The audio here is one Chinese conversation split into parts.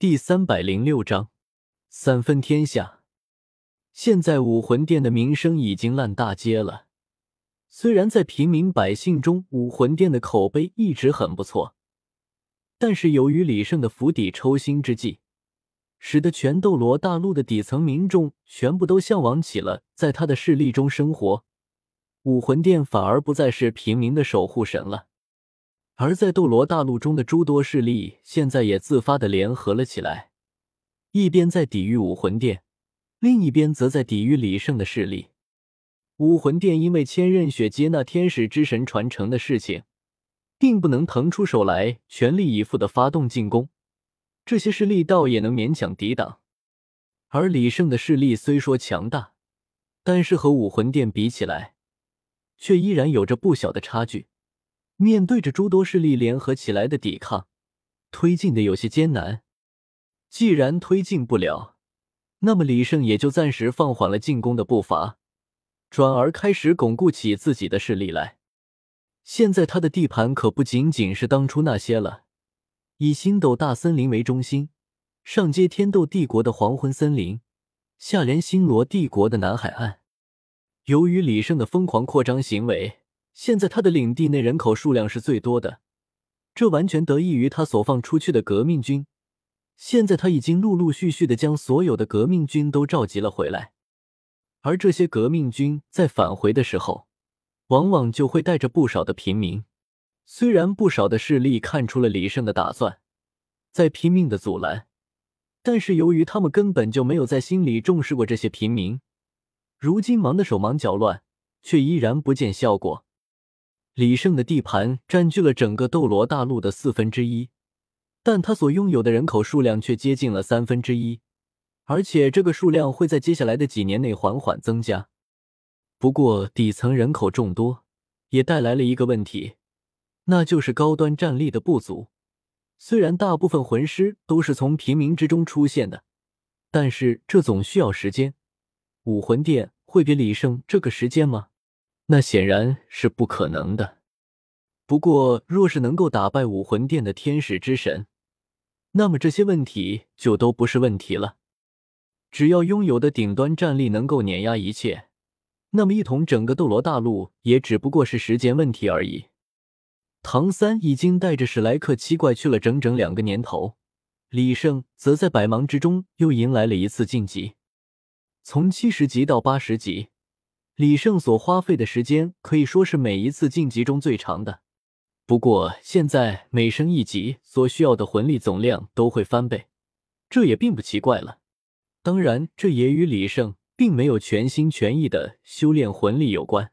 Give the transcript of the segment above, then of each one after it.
第三百零六章三分天下。现在武魂殿的名声已经烂大街了。虽然在平民百姓中，武魂殿的口碑一直很不错，但是由于李胜的釜底抽薪之计，使得全斗罗大陆的底层民众全部都向往起了在他的势力中生活，武魂殿反而不再是平民的守护神了。而在斗罗大陆中的诸多势力，现在也自发的联合了起来，一边在抵御武魂殿，另一边则在抵御李胜的势力。武魂殿因为千仞雪接纳天使之神传承的事情，并不能腾出手来全力以赴的发动进攻，这些势力倒也能勉强抵挡。而李胜的势力虽说强大，但是和武魂殿比起来，却依然有着不小的差距。面对着诸多势力联合起来的抵抗，推进的有些艰难。既然推进不了，那么李胜也就暂时放缓了进攻的步伐，转而开始巩固起自己的势力来。现在他的地盘可不仅仅是当初那些了，以星斗大森林为中心，上接天斗帝国的黄昏森林，下连星罗帝国的南海岸。由于李胜的疯狂扩张行为。现在他的领地内人口数量是最多的，这完全得益于他所放出去的革命军。现在他已经陆陆续续的将所有的革命军都召集了回来，而这些革命军在返回的时候，往往就会带着不少的平民。虽然不少的势力看出了李胜的打算，在拼命的阻拦，但是由于他们根本就没有在心里重视过这些平民，如今忙得手忙脚乱，却依然不见效果。李胜的地盘占据了整个斗罗大陆的四分之一，但他所拥有的人口数量却接近了三分之一，而且这个数量会在接下来的几年内缓缓增加。不过，底层人口众多也带来了一个问题，那就是高端战力的不足。虽然大部分魂师都是从平民之中出现的，但是这总需要时间。武魂殿会给李胜这个时间吗？那显然是不可能的。不过，若是能够打败武魂殿的天使之神，那么这些问题就都不是问题了。只要拥有的顶端战力能够碾压一切，那么一统整个斗罗大陆也只不过是时间问题而已。唐三已经带着史莱克七怪去了整整两个年头，李胜则在百忙之中又迎来了一次晋级，从七十级到八十级。李胜所花费的时间可以说是每一次晋级中最长的。不过现在每升一级所需要的魂力总量都会翻倍，这也并不奇怪了。当然，这也与李胜并没有全心全意的修炼魂力有关。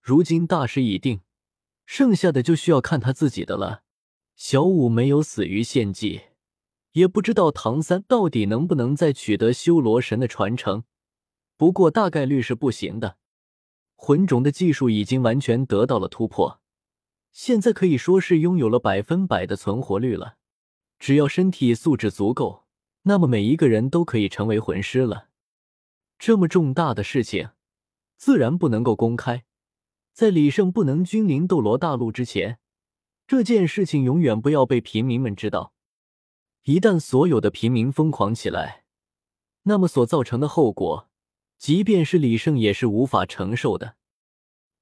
如今大势已定，剩下的就需要看他自己的了。小五没有死于献祭，也不知道唐三到底能不能再取得修罗神的传承。不过大概率是不行的，魂种的技术已经完全得到了突破，现在可以说是拥有了百分百的存活率了。只要身体素质足够，那么每一个人都可以成为魂师了。这么重大的事情，自然不能够公开。在李胜不能君临斗罗大陆之前，这件事情永远不要被平民们知道。一旦所有的平民疯狂起来，那么所造成的后果。即便是李胜也是无法承受的，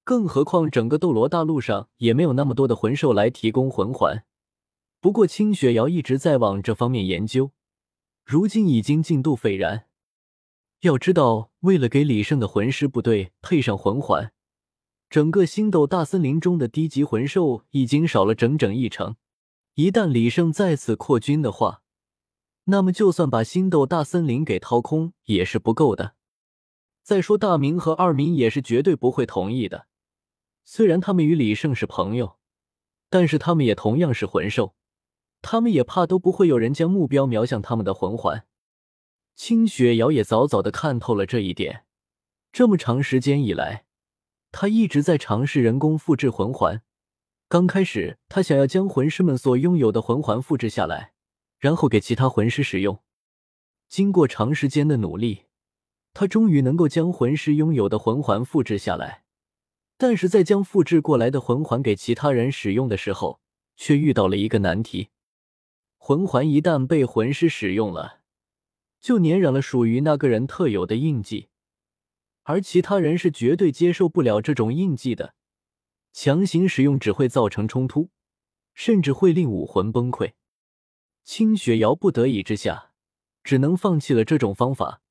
更何况整个斗罗大陆上也没有那么多的魂兽来提供魂环。不过青雪瑶一直在往这方面研究，如今已经进度斐然。要知道，为了给李胜的魂师部队配上魂环，整个星斗大森林中的低级魂兽已经少了整整一成。一旦李胜再次扩军的话，那么就算把星斗大森林给掏空也是不够的。再说，大明和二明也是绝对不会同意的。虽然他们与李胜是朋友，但是他们也同样是魂兽，他们也怕都不会有人将目标瞄向他们的魂环。青雪瑶也早早的看透了这一点。这么长时间以来，他一直在尝试人工复制魂环。刚开始，他想要将魂师们所拥有的魂环复制下来，然后给其他魂师使用。经过长时间的努力。他终于能够将魂师拥有的魂环复制下来，但是在将复制过来的魂环给其他人使用的时候，却遇到了一个难题。魂环一旦被魂师使用了，就粘染了属于那个人特有的印记，而其他人是绝对接受不了这种印记的。强行使用只会造成冲突，甚至会令武魂崩溃。清雪瑶不得已之下，只能放弃了这种方法，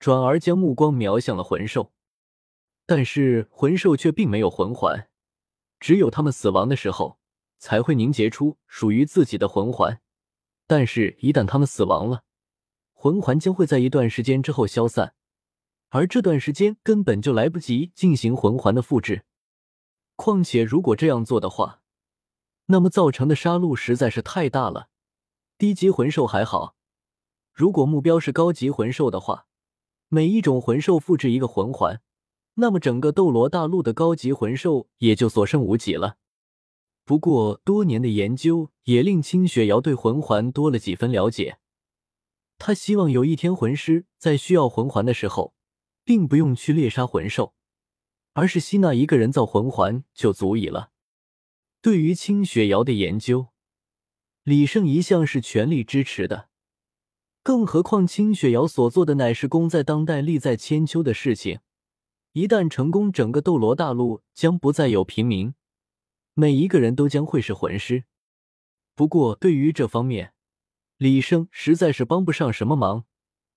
转而将目光瞄向了魂兽。但是魂兽却并没有魂环，只有他们死亡的时候才会凝结出属于自己的魂环。但是，一旦他们死亡了，魂环将会在一段时间之后消散，而这段时间根本就来不及进行魂环的复制。况且，如果这样做的话，那么造成的杀戮实在是太大了。低级魂兽还好，如果目标是高级魂兽的话，每一种魂兽复制一个魂环，那么整个斗罗大陆的高级魂兽也就所剩无几了。不过，多年的研究也令清雪瑶对魂环多了几分了解。他希望有一天魂师在需要魂环的时候，并不用去猎杀魂兽，而是吸纳一个人造魂环就足以了。对于清雪瑶的研究，李胜一向是全力支持的。更何况清雪瑶所做的乃是功在当代、利在千秋的事情，一旦成功，整个斗罗大陆将不再有平民。每一个人都将会是魂师，不过对于这方面，李胜实在是帮不上什么忙，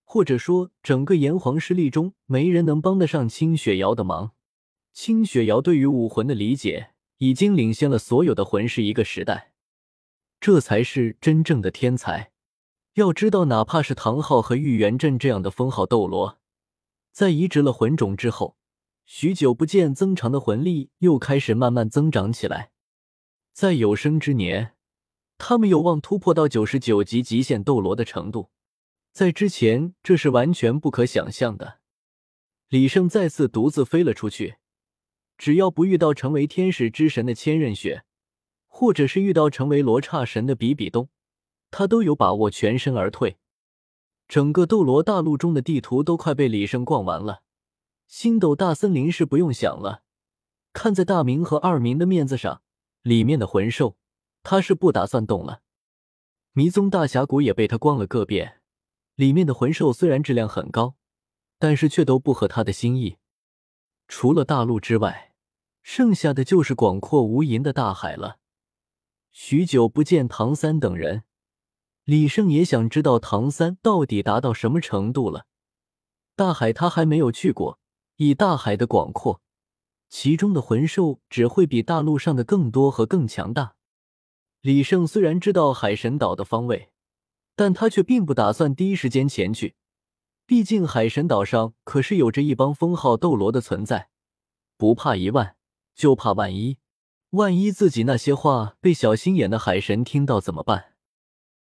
或者说，整个炎黄势力中没人能帮得上清雪瑶的忙。清雪瑶对于武魂的理解已经领先了所有的魂师一个时代，这才是真正的天才。要知道，哪怕是唐昊和玉元镇这样的封号斗罗，在移植了魂种之后，许久不见增长的魂力又开始慢慢增长起来。在有生之年，他们有望突破到九十九级极限斗罗的程度。在之前，这是完全不可想象的。李胜再次独自飞了出去，只要不遇到成为天使之神的千仞雪，或者是遇到成为罗刹神的比比东，他都有把握全身而退。整个斗罗大陆中的地图都快被李胜逛完了，星斗大森林是不用想了。看在大明和二明的面子上。里面的魂兽，他是不打算动了。迷踪大峡谷也被他逛了个遍，里面的魂兽虽然质量很高，但是却都不合他的心意。除了大陆之外，剩下的就是广阔无垠的大海了。许久不见唐三等人，李胜也想知道唐三到底达到什么程度了。大海他还没有去过，以大海的广阔。其中的魂兽只会比大陆上的更多和更强大。李胜虽然知道海神岛的方位，但他却并不打算第一时间前去。毕竟海神岛上可是有着一帮封号斗罗的存在，不怕一万，就怕万一。万一自己那些话被小心眼的海神听到怎么办？